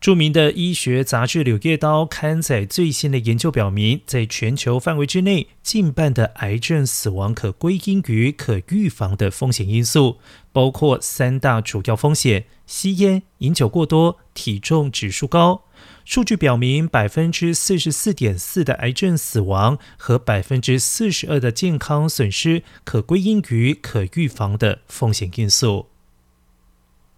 著名的医学杂志柳叶刀刊载最新的研究表明在全球范围之内近半的癌症死亡可归因于可预防的风险因素包括三大主要风险吸烟饮酒过多体重指数高。数据表明百分之四十四点四的癌症死亡和百分之四十二的健康损失可归因于可预防的风险因素。